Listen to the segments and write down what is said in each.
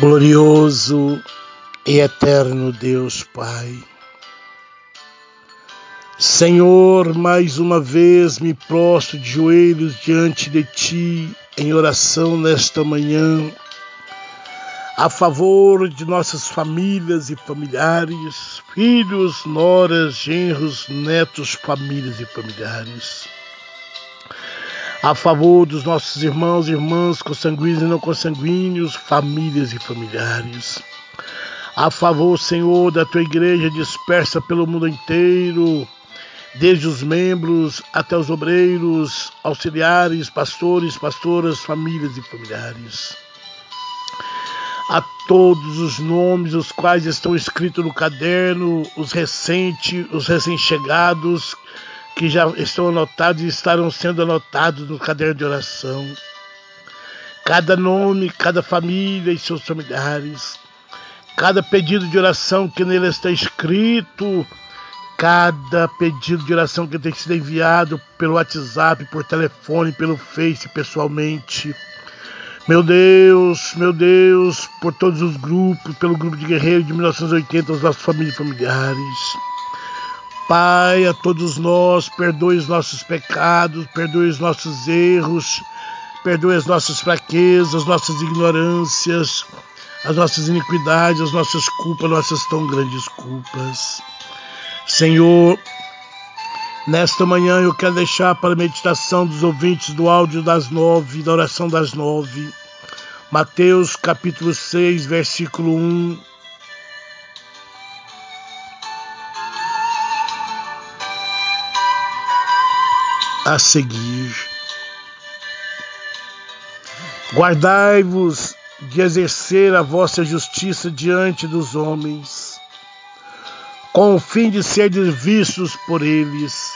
Glorioso e eterno Deus Pai. Senhor, mais uma vez me prostro de joelhos diante de Ti em oração nesta manhã, a favor de nossas famílias e familiares, filhos, noras, genros, netos, famílias e familiares a favor dos nossos irmãos e irmãs consanguíneos e não consanguíneos, famílias e familiares. A favor, Senhor, da tua igreja dispersa pelo mundo inteiro, desde os membros até os obreiros, auxiliares, pastores, pastoras, famílias e familiares. A todos os nomes os quais estão escritos no caderno, os recentes, os recém-chegados, que já estão anotados e estarão sendo anotados no caderno de oração. Cada nome, cada família e seus familiares, cada pedido de oração que nele está escrito, cada pedido de oração que tem sido enviado pelo WhatsApp, por telefone, pelo Face, pessoalmente. Meu Deus, meu Deus, por todos os grupos, pelo grupo de guerreiros de 1980, as nossas famílias e familiares. Pai, a todos nós, perdoe os nossos pecados, perdoe os nossos erros, perdoe as nossas fraquezas, as nossas ignorâncias, as nossas iniquidades, as nossas culpas, nossas tão grandes culpas. Senhor, nesta manhã eu quero deixar para a meditação dos ouvintes do áudio das nove, da oração das nove, Mateus capítulo 6, versículo 1 a seguir. Guardai-vos de exercer a vossa justiça diante dos homens, com o fim de serdes vistos por eles.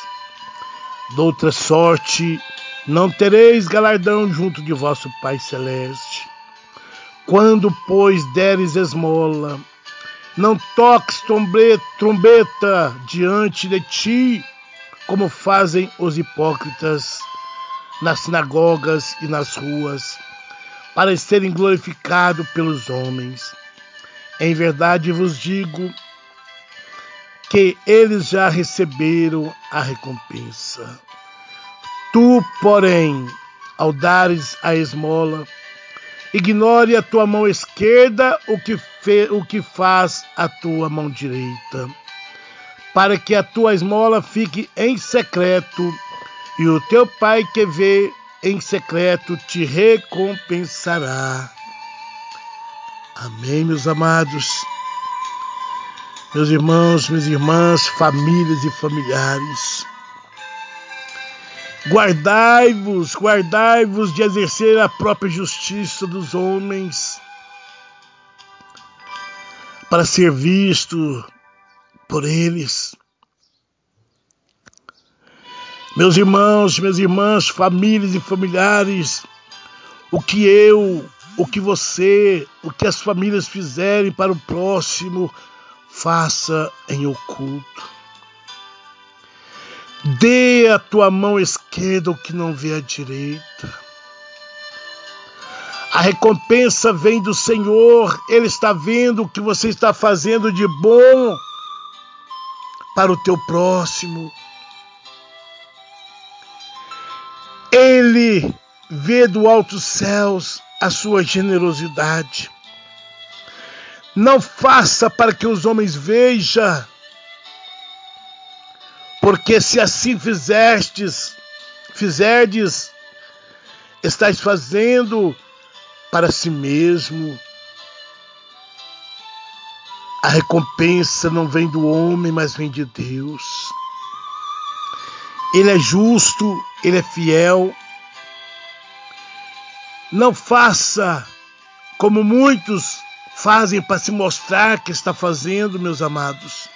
Doutra sorte, não tereis galardão junto de vosso Pai Celeste. Quando, pois, deres esmola, não toques trombeta diante de ti, como fazem os hipócritas nas sinagogas e nas ruas, para serem glorificados pelos homens. Em verdade vos digo que eles já receberam a recompensa. Tu, porém, ao dares a esmola, ignore a tua mão esquerda o que, fe, o que faz a tua mão direita para que a tua esmola fique em secreto, e o teu pai que vê em secreto te recompensará. Amém, meus amados. Meus irmãos, minhas irmãs, famílias e familiares. Guardai-vos, guardai-vos de exercer a própria justiça dos homens, para ser visto por eles. Meus irmãos, minhas irmãs, famílias e familiares, o que eu, o que você, o que as famílias fizerem para o próximo, faça em oculto. Dê a tua mão esquerda o que não vê a direita. A recompensa vem do Senhor, Ele está vendo o que você está fazendo de bom para o teu próximo. Ele vê do alto céus a sua generosidade. Não faça para que os homens vejam, porque se assim fizestes, fizerdes, estáis fazendo para si mesmo a recompensa não vem do homem, mas vem de Deus. Ele é justo, ele é fiel. Não faça como muitos fazem para se mostrar que está fazendo, meus amados.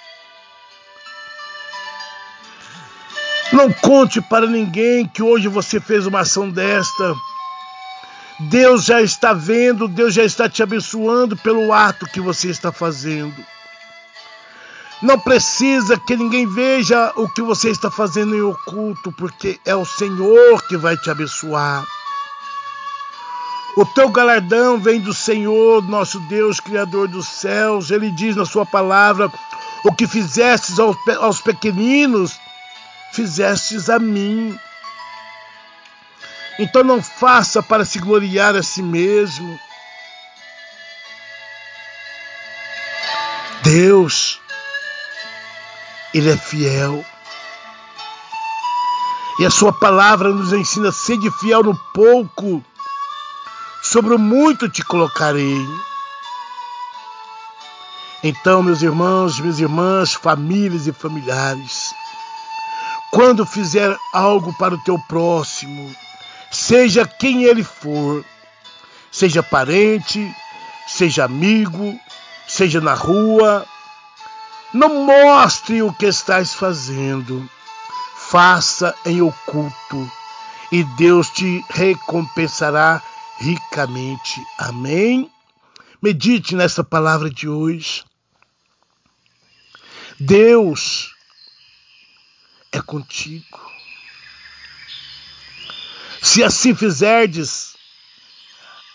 Não conte para ninguém que hoje você fez uma ação desta Deus já está vendo, Deus já está te abençoando pelo ato que você está fazendo. Não precisa que ninguém veja o que você está fazendo em oculto, porque é o Senhor que vai te abençoar. O teu galardão vem do Senhor, nosso Deus, Criador dos céus. Ele diz na sua palavra: O que fizestes aos pequeninos, fizestes a mim. Então não faça para se gloriar a si mesmo. Deus, Ele é fiel. E a Sua palavra nos ensina a ser fiel no pouco sobre o muito te colocarei. Então, meus irmãos, minhas irmãs, famílias e familiares, quando fizer algo para o teu próximo, seja quem ele for, seja parente, seja amigo, seja na rua, não mostre o que estás fazendo, faça em oculto, e Deus te recompensará ricamente. Amém? Medite nessa palavra de hoje. Deus é contigo. Se assim fizerdes,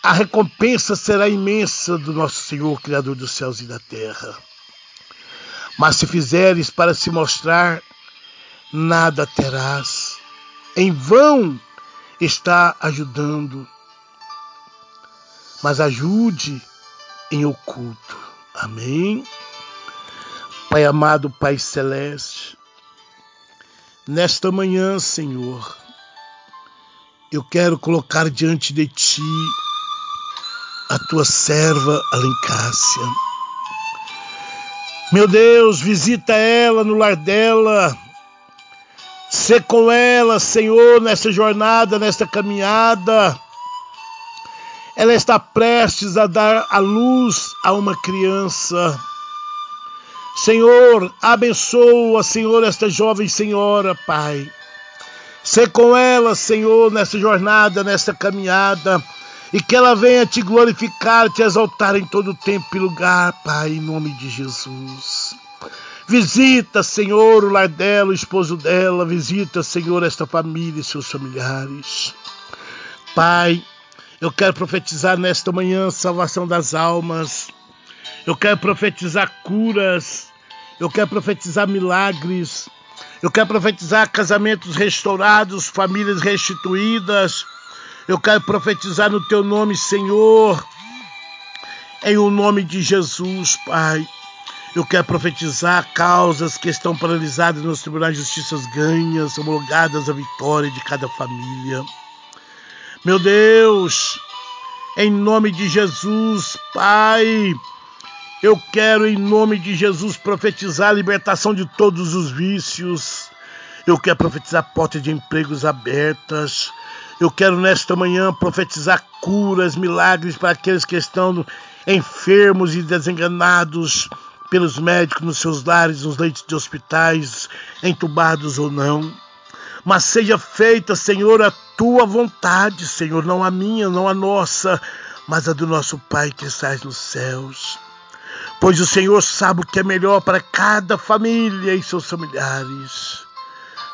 a recompensa será imensa do nosso Senhor, Criador dos céus e da terra. Mas se fizeres para se mostrar, nada terás. Em vão está ajudando mas ajude em oculto. Amém? Pai amado, Pai celeste, nesta manhã, Senhor, eu quero colocar diante de Ti a Tua serva Alencácia. Meu Deus, visita ela no lar dela. Sê com ela, Senhor, nessa jornada, nesta caminhada ela está prestes a dar a luz a uma criança. Senhor, abençoa, Senhor, esta jovem senhora, Pai. Sê com ela, Senhor, nessa jornada, nessa caminhada, e que ela venha te glorificar, te exaltar em todo tempo e lugar, Pai, em nome de Jesus. Visita, Senhor, o lar dela, o esposo dela, visita, Senhor, esta família e seus familiares. Pai, eu quero profetizar nesta manhã salvação das almas. Eu quero profetizar curas. Eu quero profetizar milagres. Eu quero profetizar casamentos restaurados, famílias restituídas. Eu quero profetizar no teu nome, Senhor. Em o nome de Jesus, Pai. Eu quero profetizar causas que estão paralisadas nos tribunais de justiça ganhas, homologadas à vitória de cada família. Meu Deus, em nome de Jesus, Pai, eu quero, em nome de Jesus, profetizar a libertação de todos os vícios. Eu quero profetizar portas de empregos abertas. Eu quero, nesta manhã, profetizar curas, milagres para aqueles que estão enfermos e desenganados pelos médicos nos seus lares, nos leitos de hospitais, entubados ou não. Mas seja feita, Senhor, a tua vontade, Senhor, não a minha, não a nossa, mas a do nosso Pai que estás nos céus. Pois o Senhor sabe o que é melhor para cada família e seus familiares.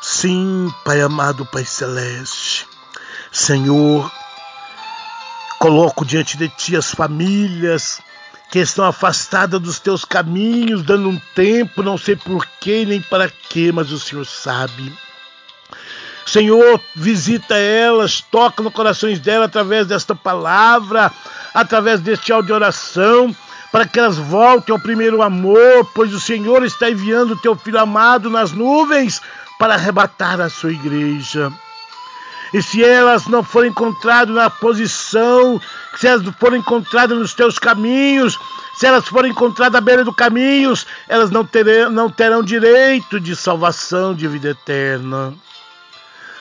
Sim, Pai amado, Pai celeste. Senhor, coloco diante de ti as famílias que estão afastadas dos teus caminhos, dando um tempo, não sei por quê nem para quê, mas o Senhor sabe. Senhor, visita elas, toca no corações delas através desta palavra, através deste áudio de oração, para que elas voltem ao primeiro amor, pois o Senhor está enviando o teu filho amado nas nuvens para arrebatar a sua igreja. E se elas não forem encontradas na posição, se elas forem encontradas nos teus caminhos, se elas forem encontradas à beira do caminho, elas não terão, não terão direito de salvação, de vida eterna.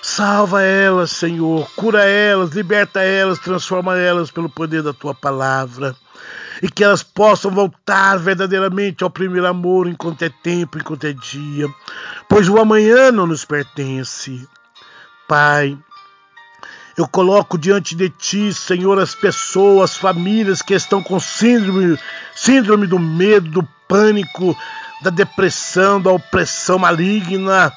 Salva elas, Senhor, cura elas, liberta elas, transforma elas pelo poder da tua palavra. E que elas possam voltar verdadeiramente ao primeiro amor enquanto é tempo, enquanto é dia. Pois o amanhã não nos pertence. Pai, eu coloco diante de ti, Senhor, as pessoas, as famílias que estão com síndrome, síndrome do medo, do pânico, da depressão, da opressão maligna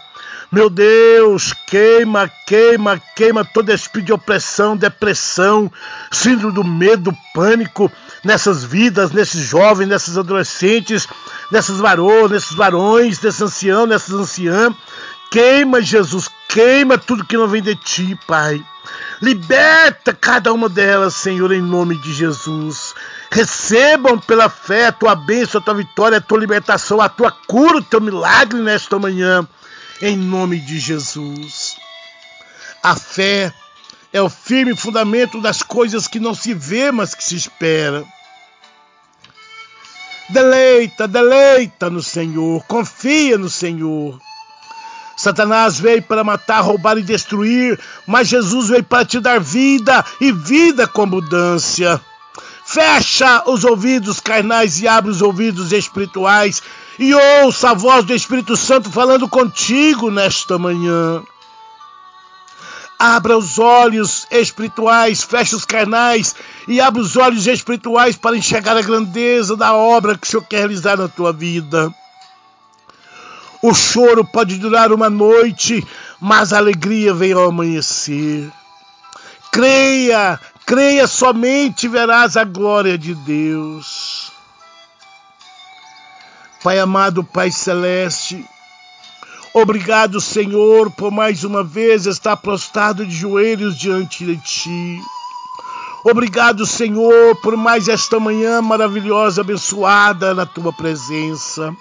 Meu Deus, queima, queima, queima todo espírito de opressão, depressão, síndrome do medo, pânico nessas vidas, nesses jovens, nessas adolescentes, nessas varões, nesses varões, nesses anciãos, nessas anciãs. Queima, Jesus, queima tudo que não vem de ti, Pai. Liberta cada uma delas, Senhor, em nome de Jesus. Recebam pela fé a tua bênção, a tua vitória, a tua libertação, a tua cura, o teu milagre nesta manhã em nome de Jesus. A fé é o firme fundamento das coisas que não se vê, mas que se espera. Deleita, deleita no Senhor, confia no Senhor. Satanás veio para matar, roubar e destruir, mas Jesus veio para te dar vida e vida com abundância. Fecha os ouvidos carnais e abre os ouvidos espirituais e ouça a voz do Espírito Santo falando contigo nesta manhã. Abra os olhos espirituais, feche os carnais e abra os olhos espirituais para enxergar a grandeza da obra que o Senhor quer realizar na tua vida. O choro pode durar uma noite, mas a alegria vem ao amanhecer. Creia, creia somente verás a glória de Deus. Pai amado, Pai celeste, obrigado, Senhor, por mais uma vez estar prostrado de joelhos diante de Ti. Obrigado, Senhor, por mais esta manhã maravilhosa, abençoada na Tua presença.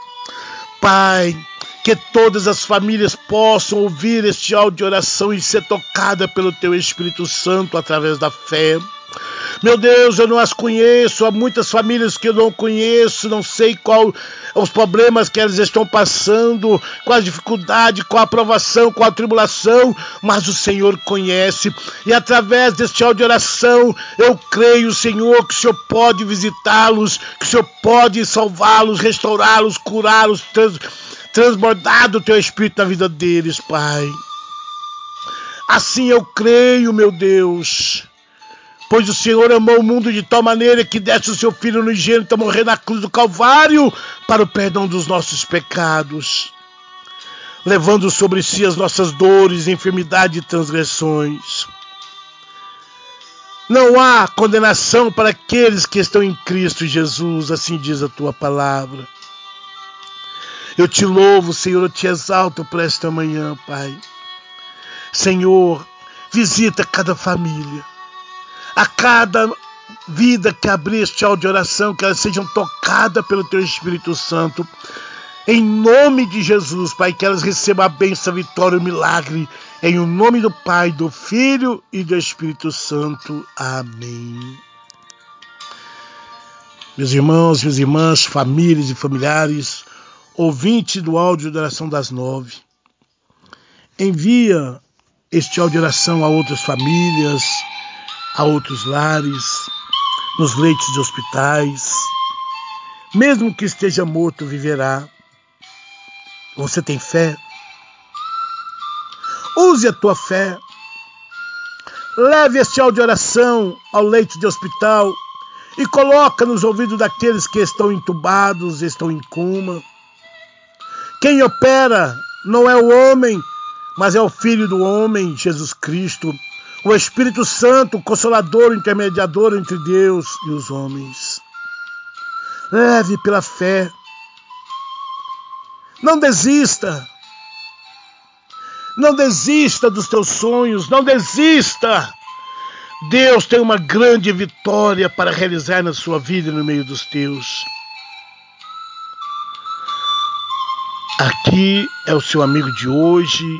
Pai, que todas as famílias possam ouvir este áudio de oração e ser tocada pelo Teu Espírito Santo através da fé. Meu Deus, eu não as conheço. Há muitas famílias que eu não conheço, não sei qual os problemas que elas estão passando, qual a dificuldade, qual a aprovação, qual a tribulação, mas o Senhor conhece. E através deste áudio de oração, eu creio, Senhor, que o Senhor pode visitá-los, que o Senhor pode salvá-los, restaurá-los, curá-los, trans, transbordar do teu espírito na vida deles, Pai. Assim eu creio, meu Deus Pois o Senhor amou o mundo de tal maneira que desse o seu Filho no unigênito a morrer na cruz do Calvário para o perdão dos nossos pecados, levando sobre si as nossas dores, enfermidade e transgressões. Não há condenação para aqueles que estão em Cristo Jesus, assim diz a tua palavra. Eu te louvo, Senhor, eu te exalto por esta manhã, Pai. Senhor, visita cada família a cada vida que abrir este áudio de oração, que elas sejam tocadas pelo Teu Espírito Santo. Em nome de Jesus, Pai, que elas recebam a bênção, a vitória, o milagre. Em o nome do Pai, do Filho e do Espírito Santo. Amém. Meus irmãos, minhas irmãs, famílias e familiares, ouvintes do áudio de oração das nove, envia este áudio de oração a outras famílias, a outros lares, nos leitos de hospitais. Mesmo que esteja morto, viverá. Você tem fé? Use a tua fé. Leve este áudio de oração ao leito de hospital e coloca nos ouvidos daqueles que estão entubados, estão em coma. Quem opera não é o homem, mas é o Filho do homem, Jesus Cristo o Espírito Santo, o consolador, o intermediador entre Deus e os homens. Leve pela fé. Não desista. Não desista dos teus sonhos, não desista. Deus tem uma grande vitória para realizar na sua vida e no meio dos teus. Aqui é o seu amigo de hoje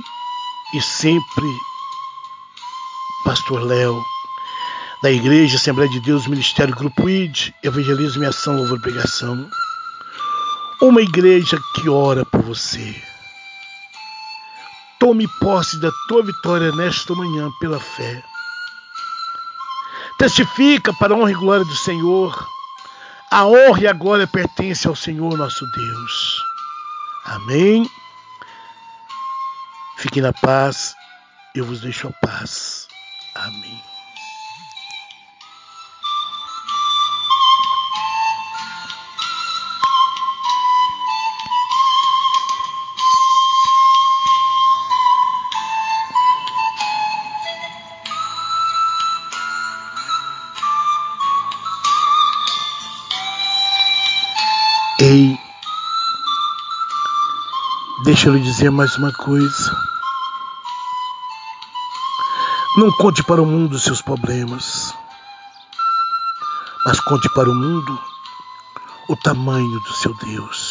e sempre Pastor Léo, da Igreja Assembleia de Deus, Ministério Grupo ID, Evangelismo e Ação, Louvor Pregação. Uma igreja que ora por você. Tome posse da tua vitória nesta manhã pela fé. Testifica para a honra e glória do Senhor. A honra e a glória pertencem ao Senhor nosso Deus. Amém. Fique na paz. Eu vos deixo a paz. Amém. Ei, deixa eu lhe dizer mais uma coisa. Não conte para o mundo seus problemas, mas conte para o mundo o tamanho do seu Deus.